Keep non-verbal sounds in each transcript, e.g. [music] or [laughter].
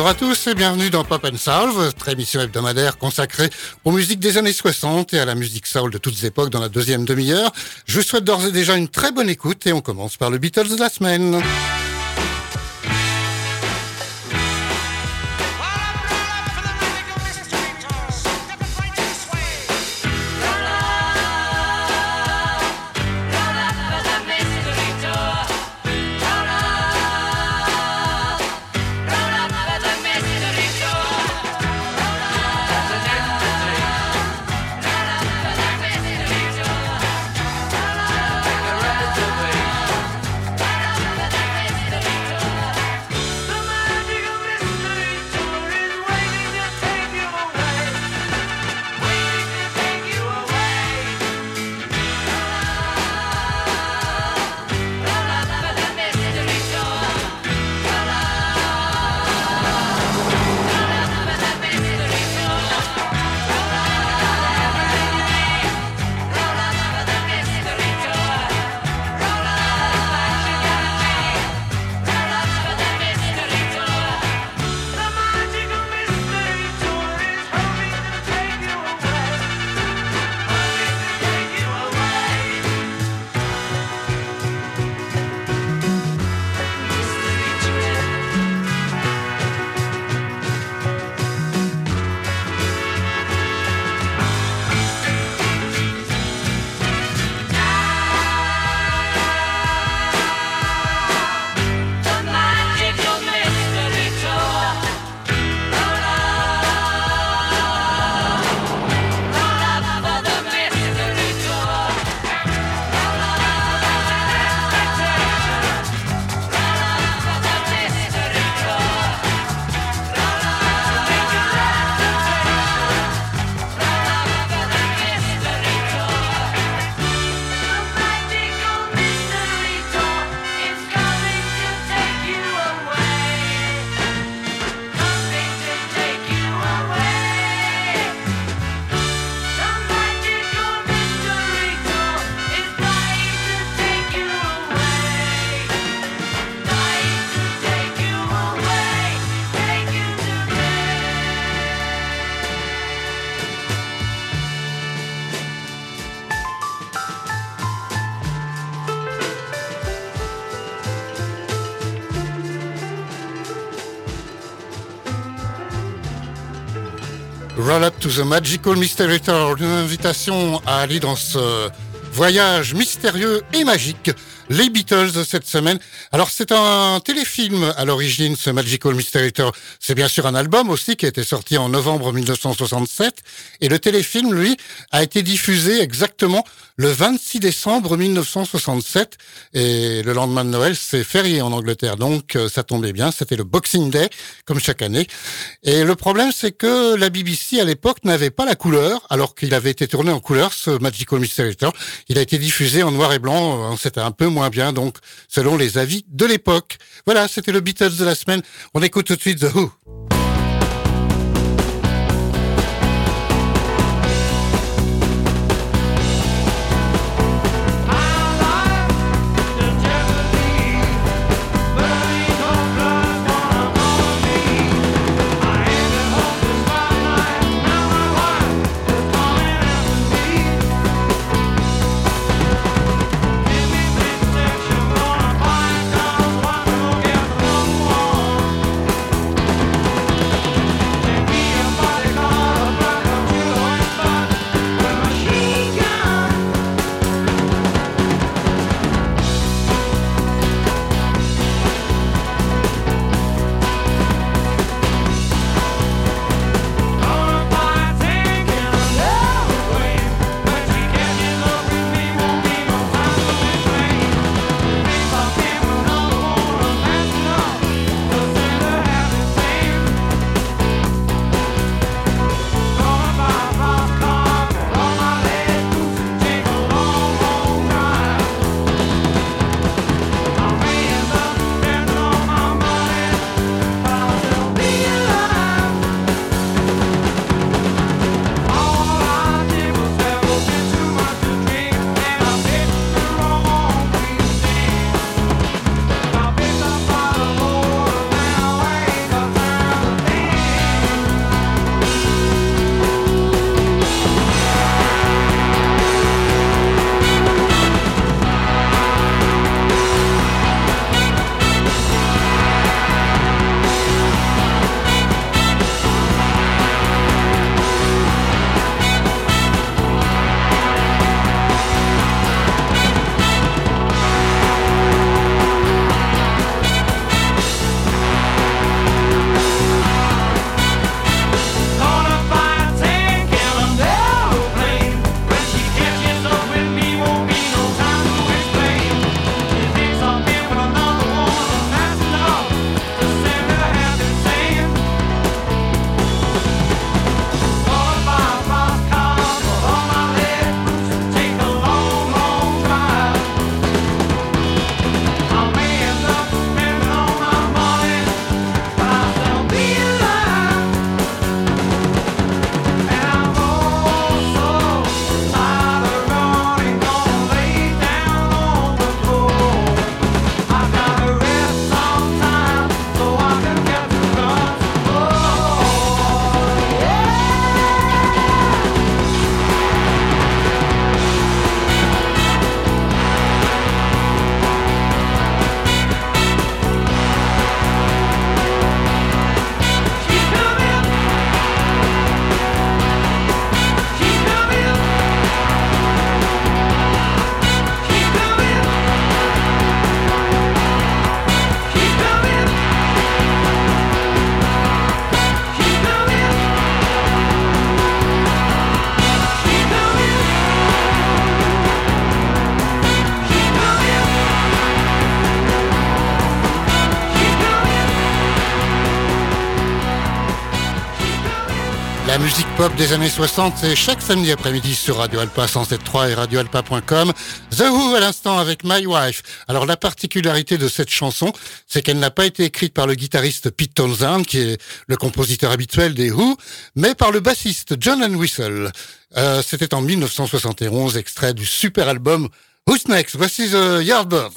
Bonjour à tous et bienvenue dans Pop and Soul, votre émission hebdomadaire consacrée aux musiques des années 60 et à la musique soul de toutes époques dans la deuxième demi-heure. Je vous souhaite d'ores et déjà une très bonne écoute et on commence par le Beatles de la semaine. To the Magical Mystery Tour, une invitation à aller dans ce voyage mystérieux et magique les Beatles cette semaine. Alors c'est un téléfilm à l'origine, ce Magical Mystery Tour. C'est bien sûr un album aussi qui a été sorti en novembre 1967. Et le téléfilm, lui, a été diffusé exactement le 26 décembre 1967. Et le lendemain de Noël, c'est férié en Angleterre. Donc euh, ça tombait bien, c'était le Boxing Day, comme chaque année. Et le problème, c'est que la BBC à l'époque n'avait pas la couleur, alors qu'il avait été tourné en couleur, ce Magical Mystery Tour. Il a été diffusé en noir et blanc, c'était un peu moins bien, donc, selon les avis de l'époque. Voilà, c'était le Beatles de la semaine. On écoute tout de suite The Who. Pop des années 60, c'est chaque samedi après-midi sur Radio Alpa 107.3 et radioalpa.com. The Who à l'instant avec My Wife. Alors la particularité de cette chanson, c'est qu'elle n'a pas été écrite par le guitariste Pete Townsend, qui est le compositeur habituel des Who, mais par le bassiste John Whistle. Euh, C'était en 1971, extrait du super album Who's Next? Voici The Yardbirds.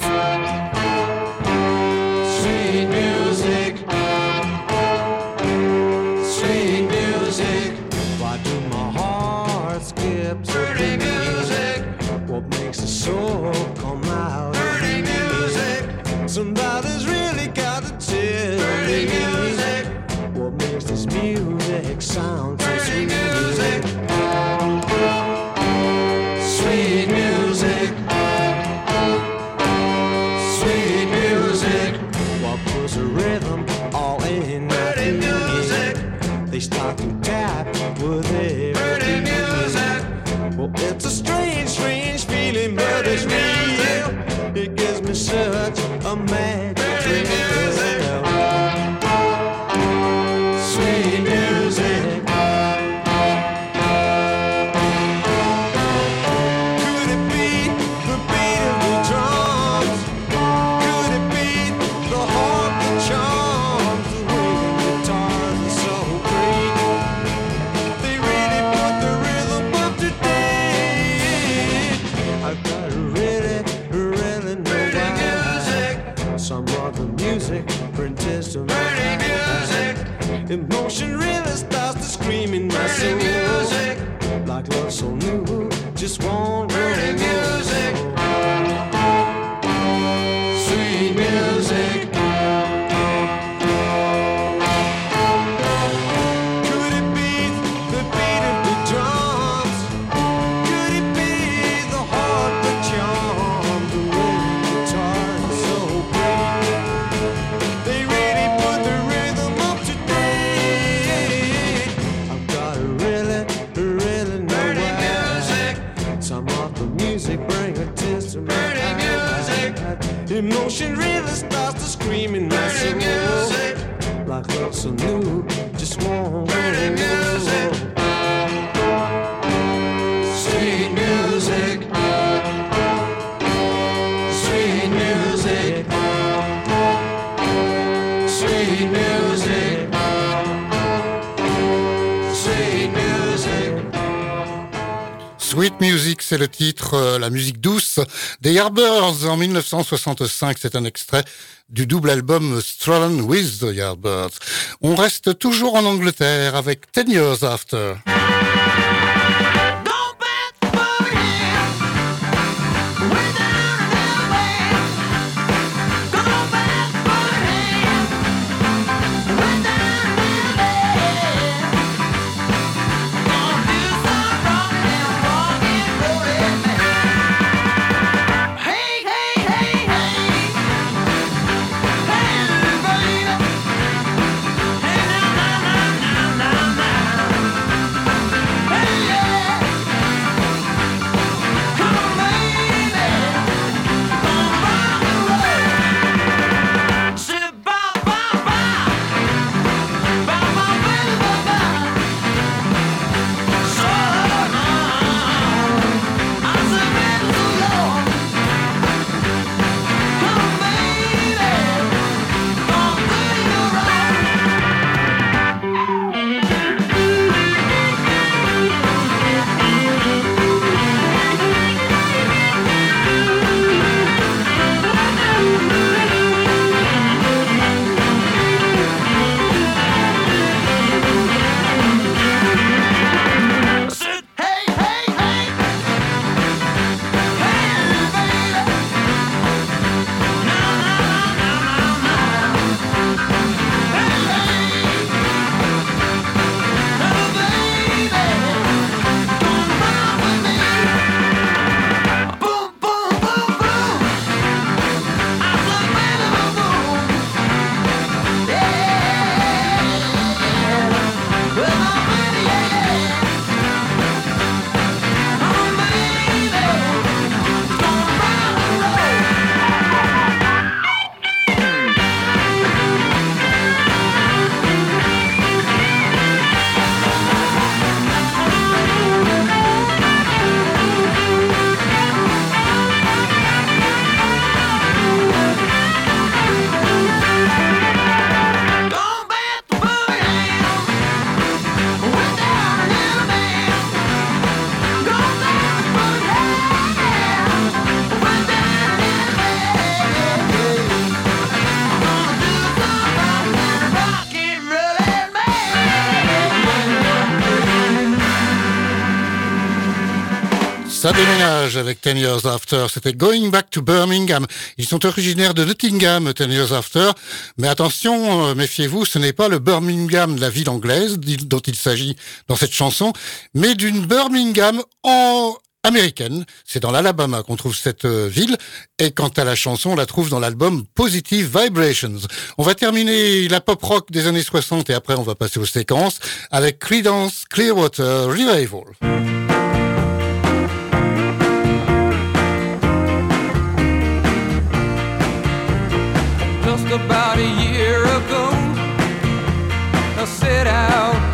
C'est le titre, euh, la musique douce des Yardbirds en 1965. C'est un extrait du double album Strolling with the Yardbirds. On reste toujours en Angleterre avec Ten Years After. Ça déménage avec Ten Years After. C'était Going Back to Birmingham. Ils sont originaires de Nottingham, Ten Years After. Mais attention, euh, méfiez-vous, ce n'est pas le Birmingham de la ville anglaise dont il s'agit dans cette chanson, mais d'une Birmingham en américaine. C'est dans l'Alabama qu'on trouve cette euh, ville. Et quant à la chanson, on la trouve dans l'album Positive Vibrations. On va terminer la pop rock des années 60 et après on va passer aux séquences avec Creedence Clearwater Revival. About a year ago. I set out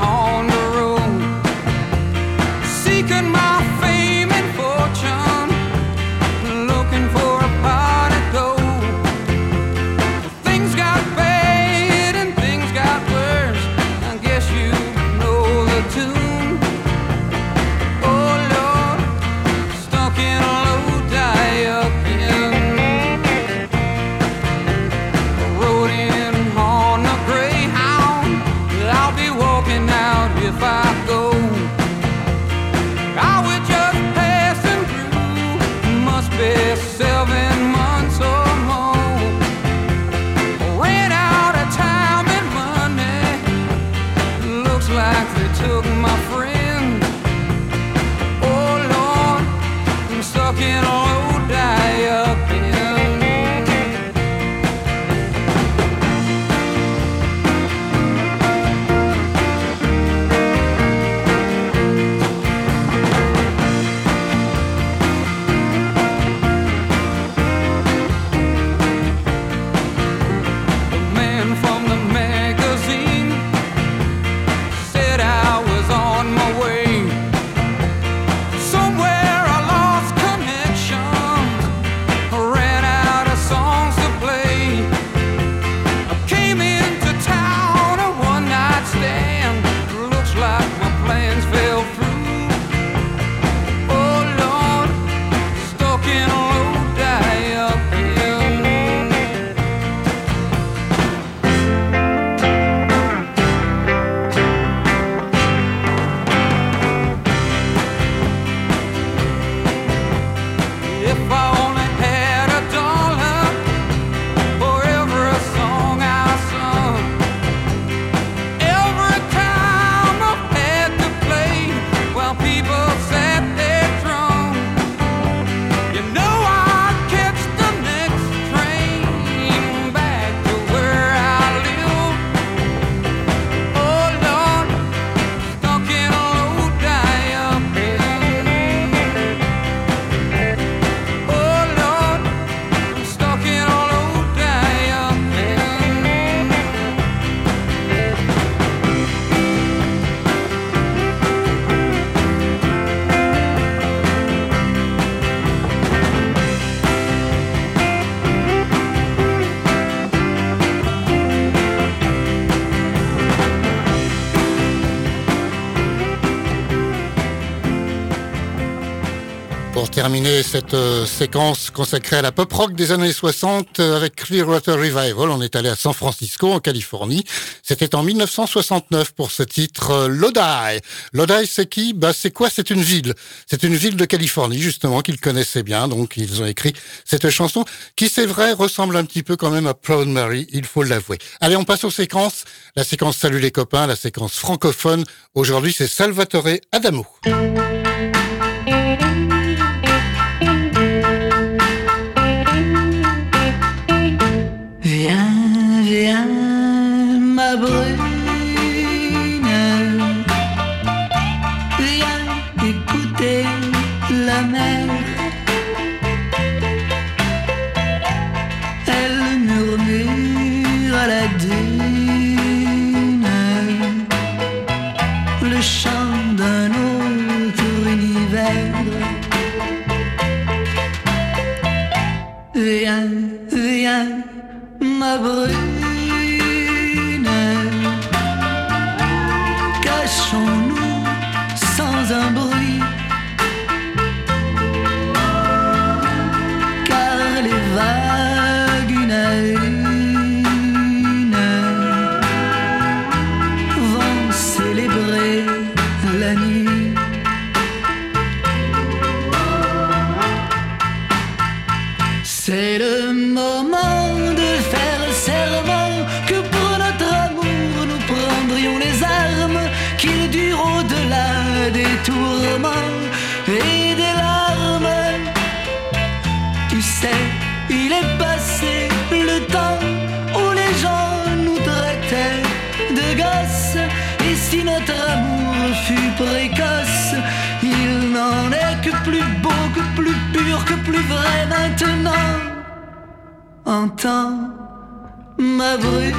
Pour terminer cette euh, séquence consacrée à la pop rock des années 60 euh, avec Clearwater Revival, on est allé à San Francisco en Californie. C'était en 1969 pour ce titre euh, Lodi. Lodi, c'est qui? Bah c'est quoi? C'est une ville. C'est une ville de Californie justement qu'ils connaissaient bien, donc ils ont écrit cette chanson qui c'est vrai ressemble un petit peu quand même à Proud Mary, il faut l'avouer. Allez, on passe aux séquences. La séquence Salut les copains, la séquence francophone. Aujourd'hui, c'est Salvatore Adamo. m'a brûlé. De gosses. Et si notre amour fut précoce, il n'en est que plus beau, que plus pur, que plus vrai maintenant. Entends ma brune,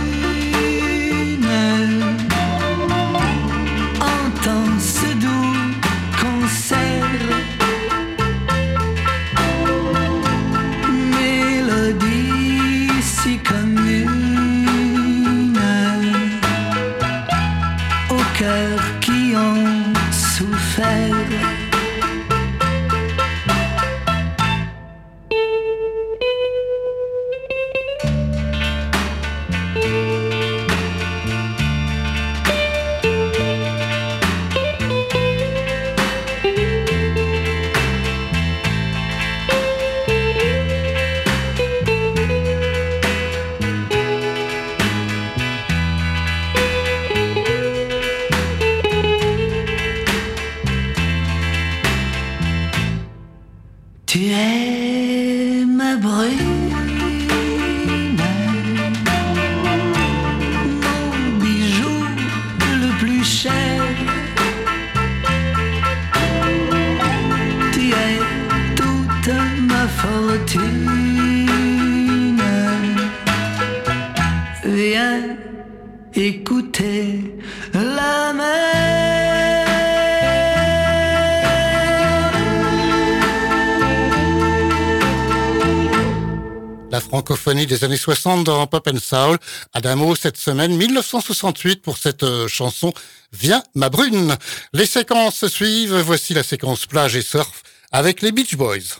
La francophonie des années 60 dans Pop and Soul. Adamo, cette semaine, 1968 pour cette euh, chanson Viens ma brune. Les séquences suivent. Voici la séquence plage et surf avec les Beach Boys.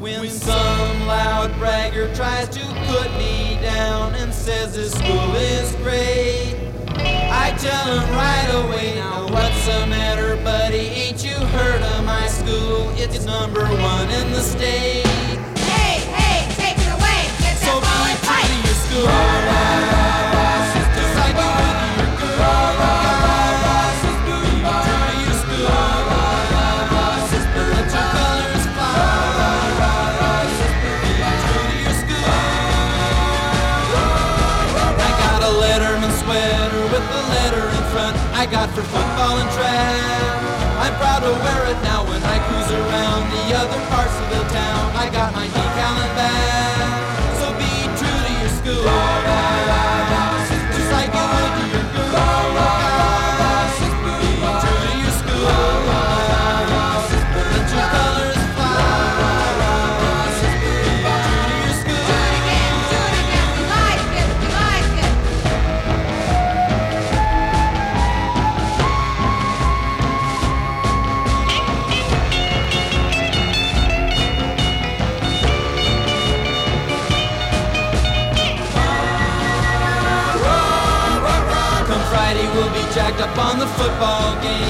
When some loud bragger tries to put me down and says this school is great, I tell him right away, now what's the matter, buddy? Ain't you heard of my school? It's number one in the state. I got a letterman sweater with a letter in front. I got for football and track. I'm proud to wear it now when I cruise around the other parts of the town. I got my ball game.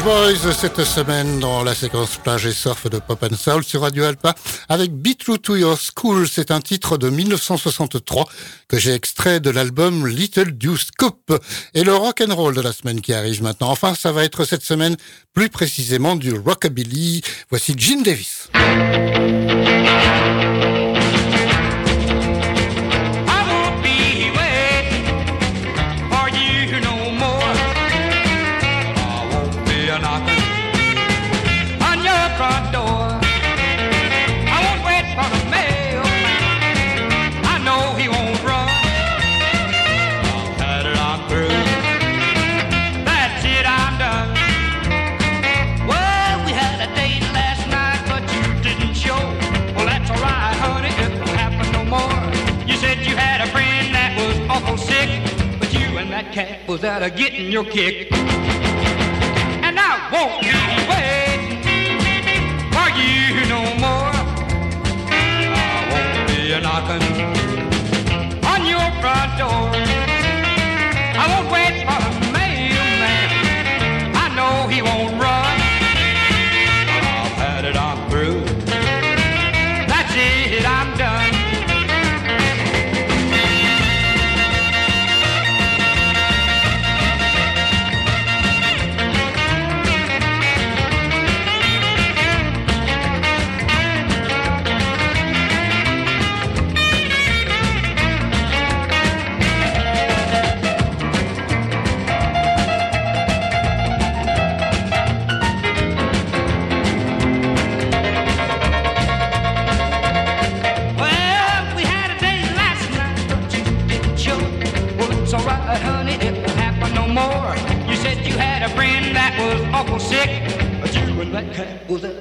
Beach Boys cette semaine dans la séquence plage et surf de Pop and Soul sur Radio Alpa avec Be True to Your School. C'est un titre de 1963 que j'ai extrait de l'album Little Deuce Coupe et le rock and roll de la semaine qui arrive maintenant. Enfin, ça va être cette semaine plus précisément du rockabilly. Voici Gene Davis. Was out of getting your kick. And I won't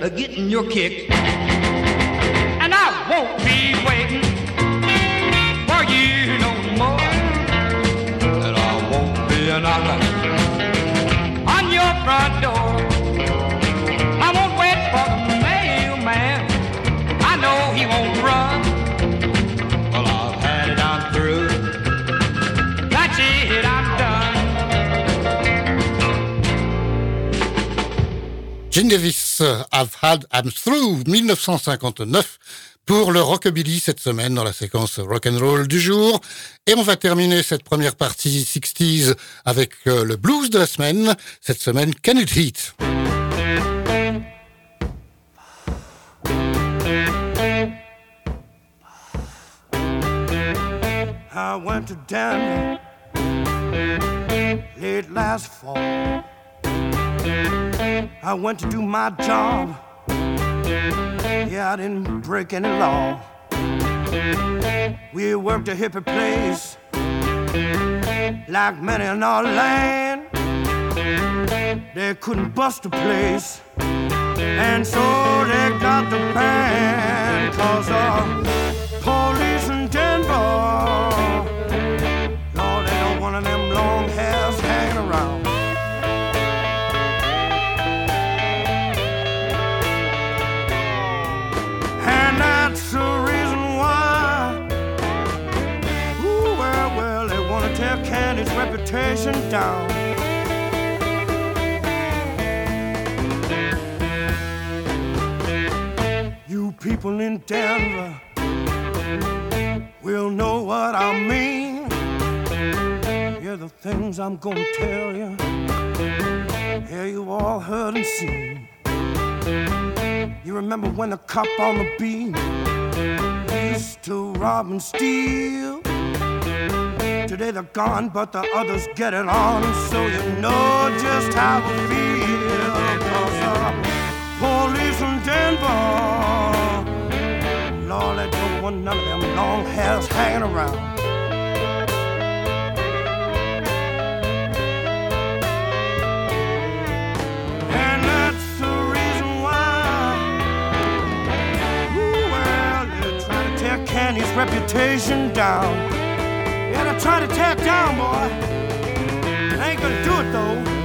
of getting your kick. And I won't be waiting for you no more. And I won't be a knocking on your front door. I I've had, I'm through, 1959 pour le rockabilly cette semaine dans la séquence rock and roll du jour. Et on va terminer cette première partie 60s avec euh, le blues de la semaine. Cette semaine, Can It Heat? I went to Denver late last fall. I went to do my job. Yeah, I didn't break any law. We worked a hippie place like many in our land. They couldn't bust the place. And so they got the ban. Cause uh, police reputation down. You people in Denver will know what I mean. Yeah, the things I'm gonna tell you. Yeah, you all heard and seen. You remember when the cop on the beat used to rob and steal? Today they're gone, but the others get it on, so you know just how it feels. Cause uh, police in Denver, Lord, they don't want none of them long hairs hanging around. And that's the reason why. Ooh, well, they're trying to tear Candy's reputation down. Yeah, they're trying to tear it down, boy. They ain't gonna do it though.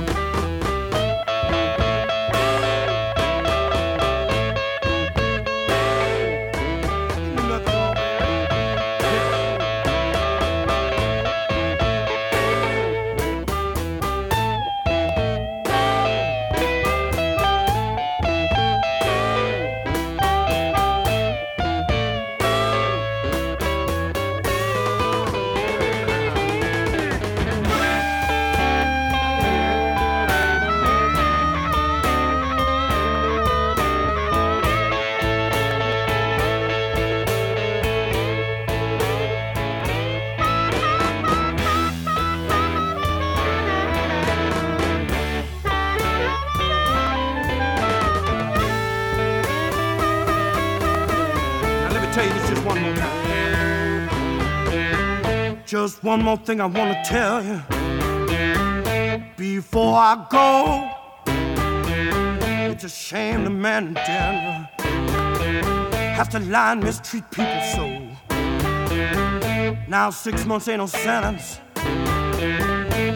One more thing I want to tell you before I go. It's a shame the man in Denver has to lie and mistreat people so. Now six months ain't no sentence.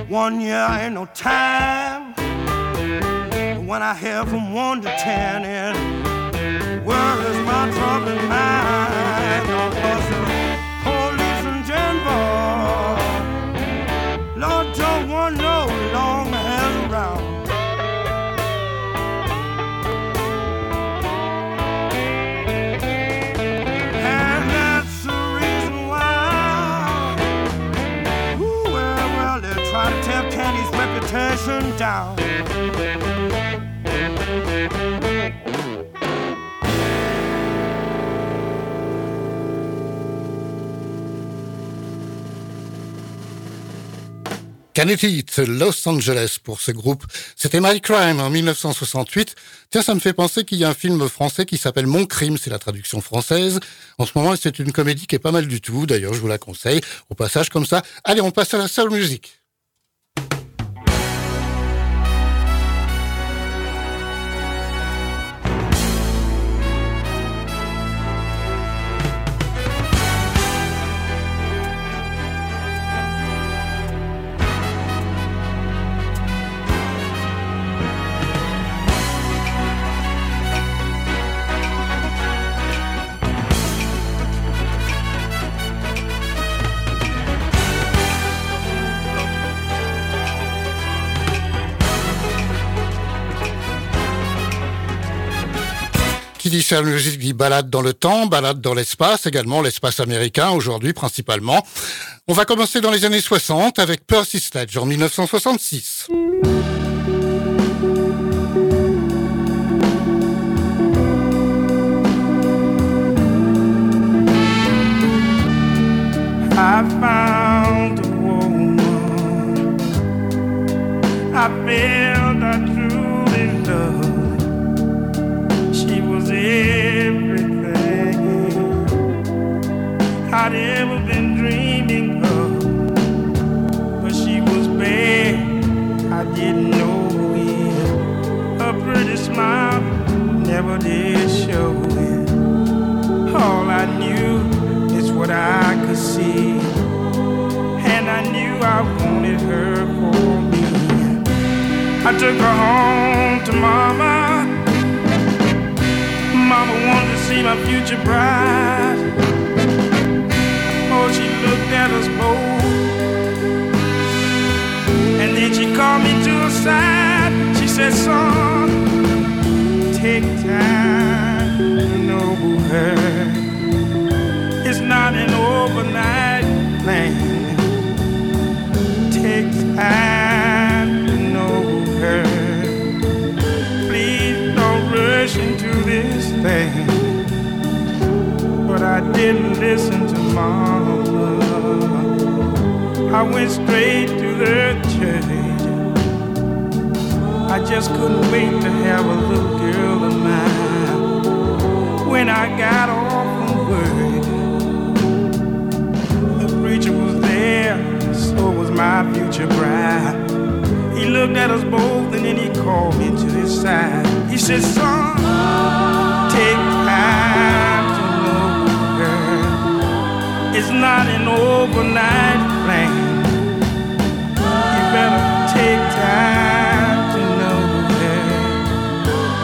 One year ain't no time. When I hear from one to ten, where is my troubled mind? Don't want no long hands around. And that's Kennedy, Los Angeles pour ce groupe. C'était My Crime en 1968. Tiens, ça me fait penser qu'il y a un film français qui s'appelle Mon Crime, c'est la traduction française. En ce moment, c'est une comédie qui est pas mal du tout. D'ailleurs, je vous la conseille. Au passage, comme ça. Allez, on passe à la soul music. Qui dit music dit balade dans le temps, balade dans l'espace, également l'espace américain aujourd'hui principalement. On va commencer dans les années 60 avec Percy Sledge en 1966. I found a woman I felt I could see. And I knew I wanted her for me. I took her home to mama. Mama wanted to see my future bride. Oh, she looked at us both. And then she called me to her side. She said, son, take time to know her. Time know her. Please don't rush into this thing. But I didn't listen to mama. I went straight to the church. I just couldn't wait to have a little girl of mine. When I got off from work, the preacher was there, so was my future bride. He looked at us both and then he called me to his side. He said, Son, take time to know her. It's not an overnight thing. You better take time to know her.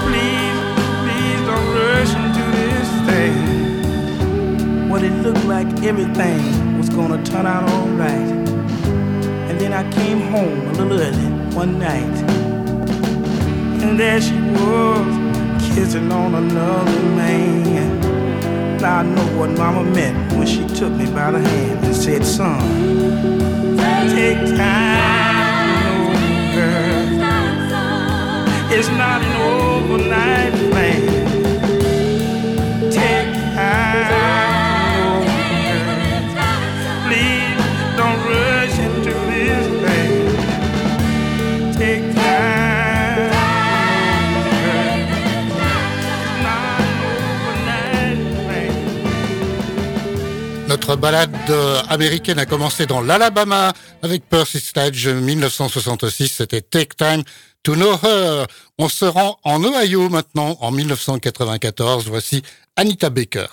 Please, please don't rush into this thing. What it looked like everything was gonna turn out alright. I came home a little early one night. And there she was, kissing on another man. Now I know what mama meant when she took me by the hand and said, son, take time know. It's not an overnight thing. Take time Notre balade euh, américaine a commencé dans l'Alabama avec Percy Sledge 1966. C'était Take Time to Know Her. On se rend en Ohio maintenant en 1994. Voici Anita Baker.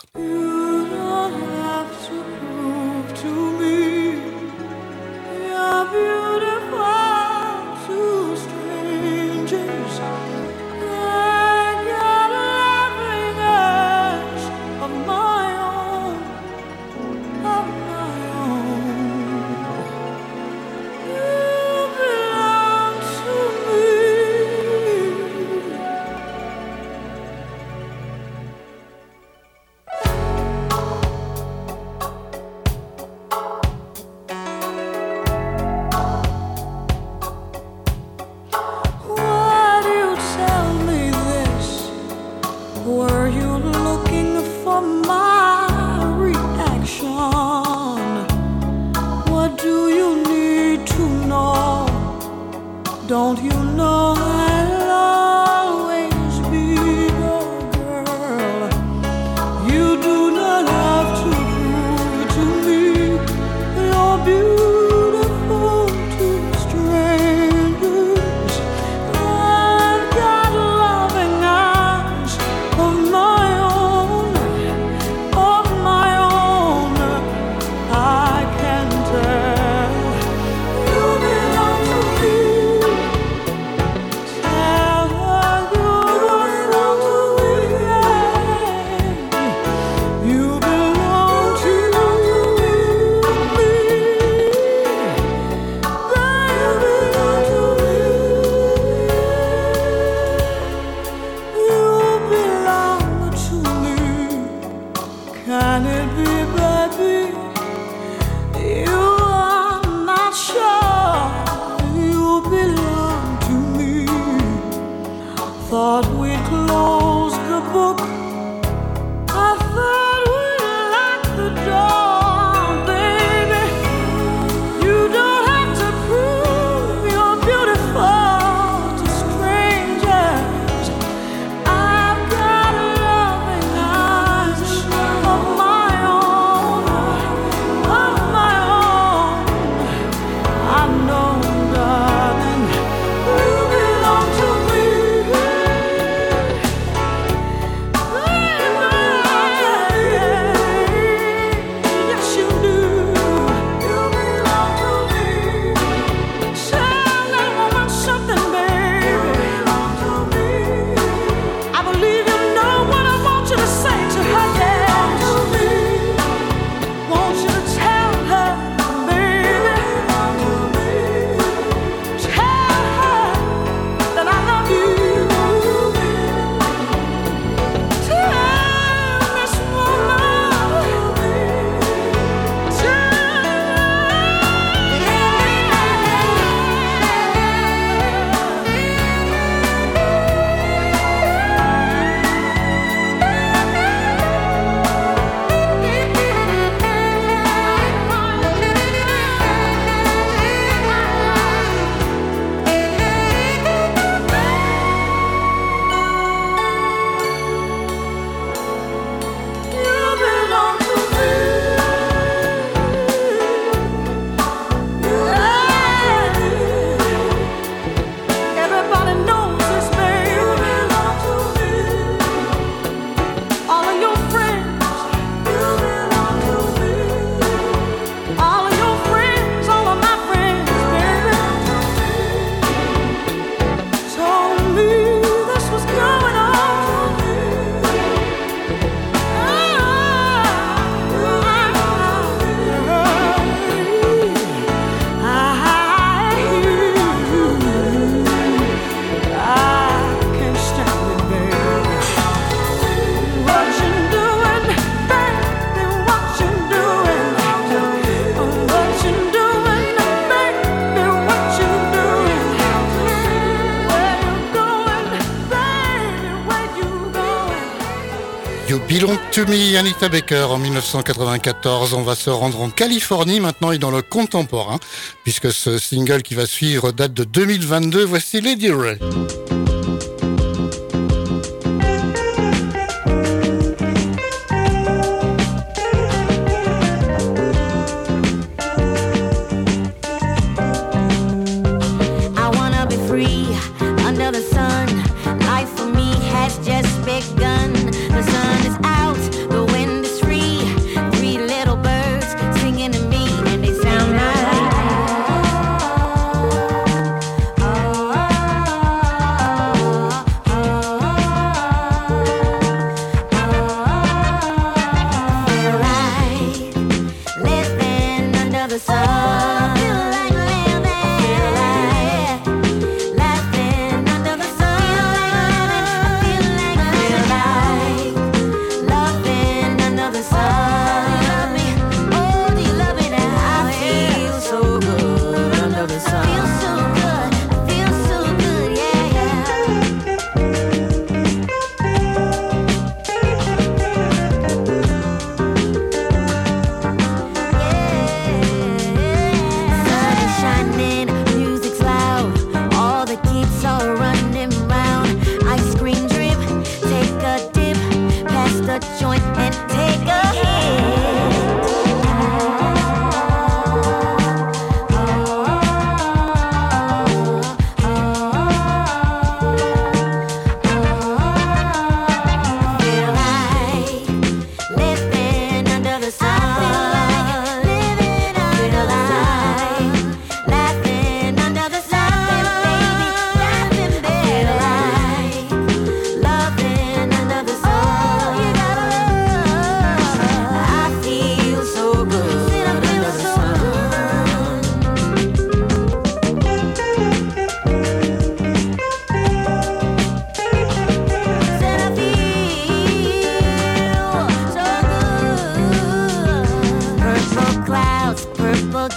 To Me, Anita Baker en 1994. On va se rendre en Californie maintenant et dans le contemporain, puisque ce single qui va suivre date de 2022. Voici Lady Ray.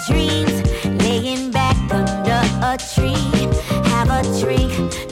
dreams, laying back under a tree. Have a drink.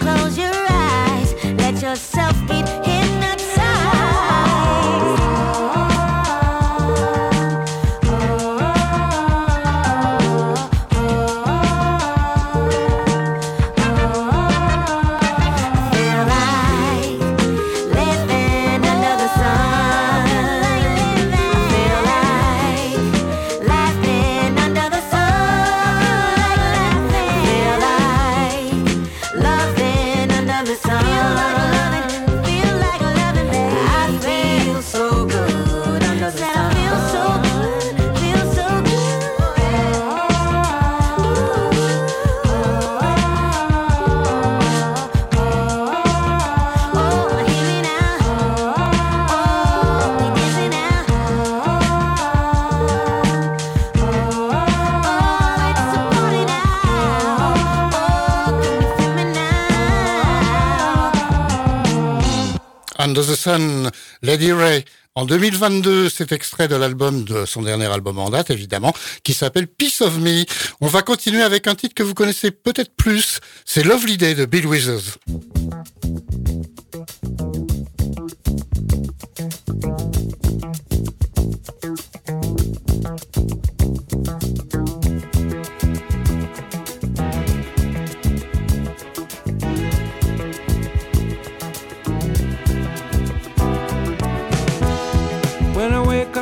Lady Ray. En 2022, cet extrait de l'album de son dernier album en date, évidemment, qui s'appelle Peace of Me. On va continuer avec un titre que vous connaissez peut-être plus. C'est Lovely Day de Bill Withers.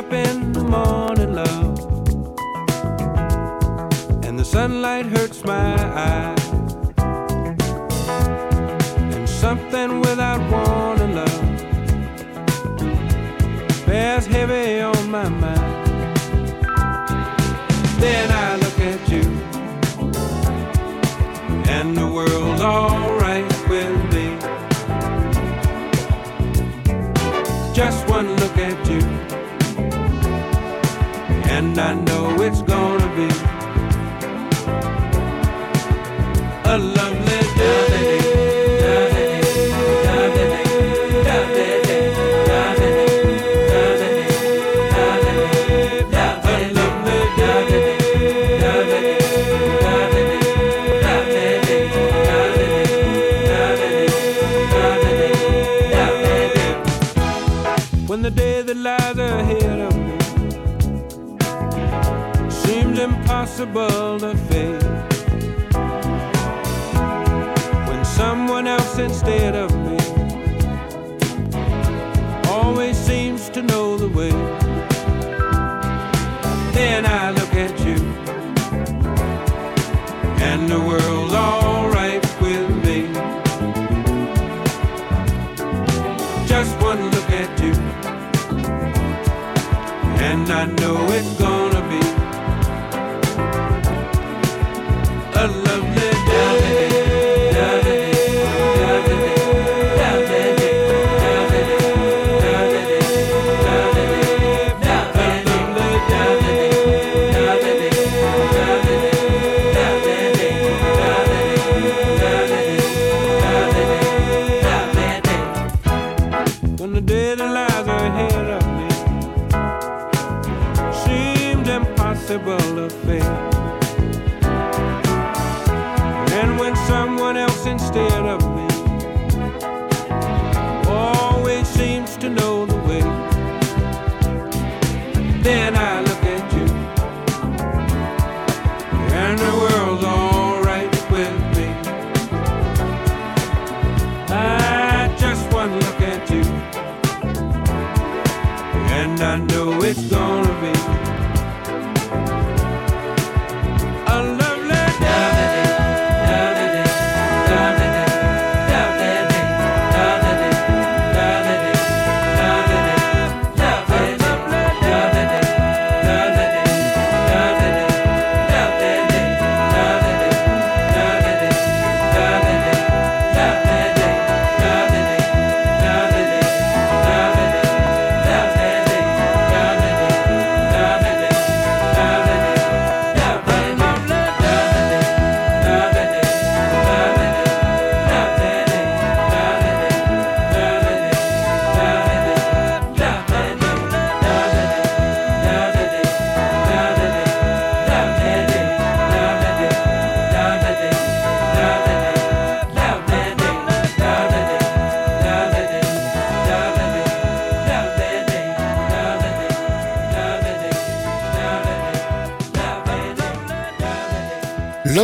up in the morning, love, and the sunlight hurts my eyes.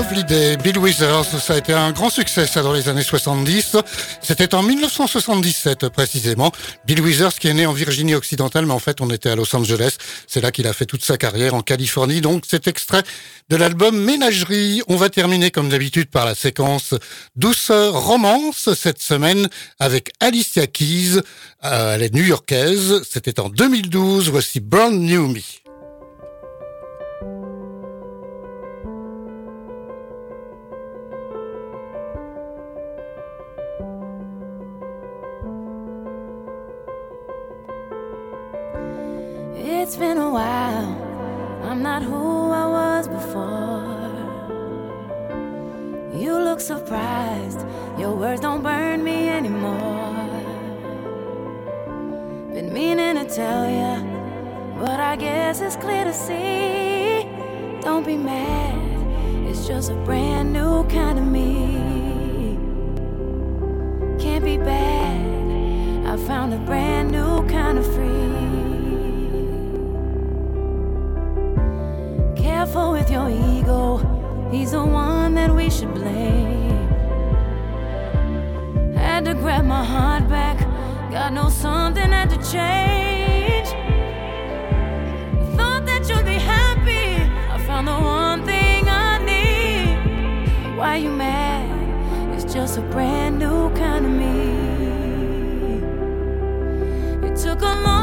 Lovely Day, Bill Withers, ça a été un grand succès ça dans les années 70. C'était en 1977 précisément. Bill Withers qui est né en Virginie occidentale, mais en fait on était à Los Angeles. C'est là qu'il a fait toute sa carrière en Californie. Donc cet extrait de l'album Ménagerie. On va terminer comme d'habitude par la séquence douceur romance cette semaine avec Alicia Keys. Euh, elle est new-yorkaise. C'était en 2012. Voici Brand New Me. It's been a while. I'm not who I was before. You look surprised. Your words don't burn me anymore. Been meaning to tell ya, but I guess it's clear to see. Don't be mad. It's just a brand new kind of me. Can't be bad. I found a brand new kind of free. Careful with your ego, he's the one that we should blame. Had to grab my heart back, God knows something had to change. Thought that you'd be happy, I found the one thing I need. Why you mad? It's just a brand new kind of me. It took a long,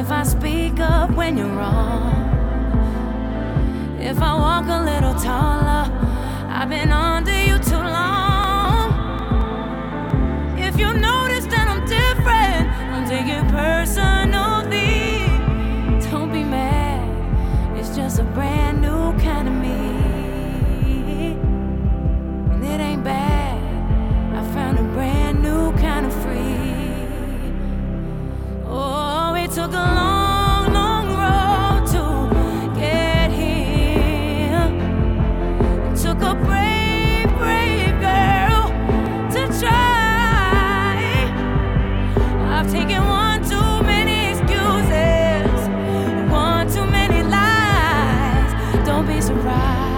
if I speak up when you're wrong. If I walk a little taller, I've been under surprise.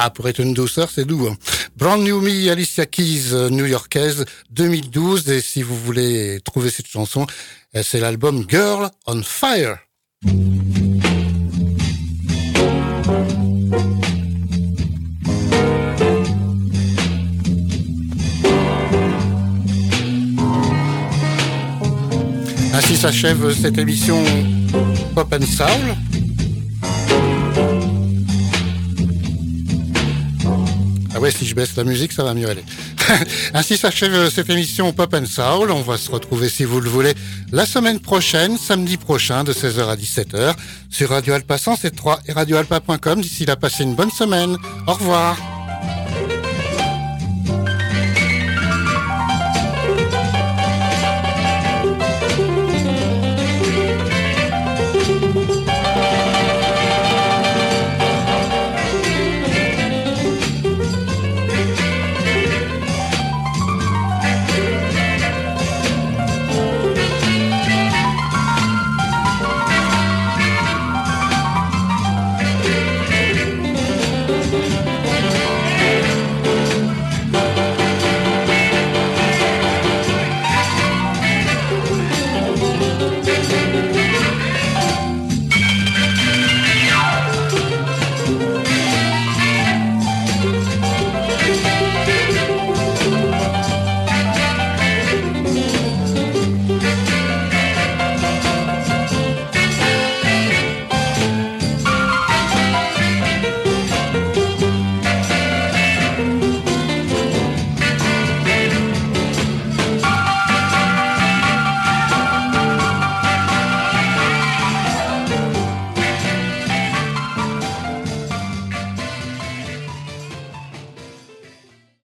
Ah, pour être une douceur, c'est doux. hein. Brand New Me, Alicia Keys, euh, new-yorkaise, 2012. Et si vous voulez trouver cette chanson, euh, c'est l'album Girl on Fire. Ainsi s'achève cette émission Pop and Soul. Ah ouais, si je baisse la musique, ça va mieux aller. [laughs] Ainsi s'achève cette émission Pop and Soul. On va se retrouver, si vous le voulez, la semaine prochaine, samedi prochain, de 16h à 17h, sur Radio Alpa 107.3 et radioalpa.com. D'ici là, passez une bonne semaine. Au revoir.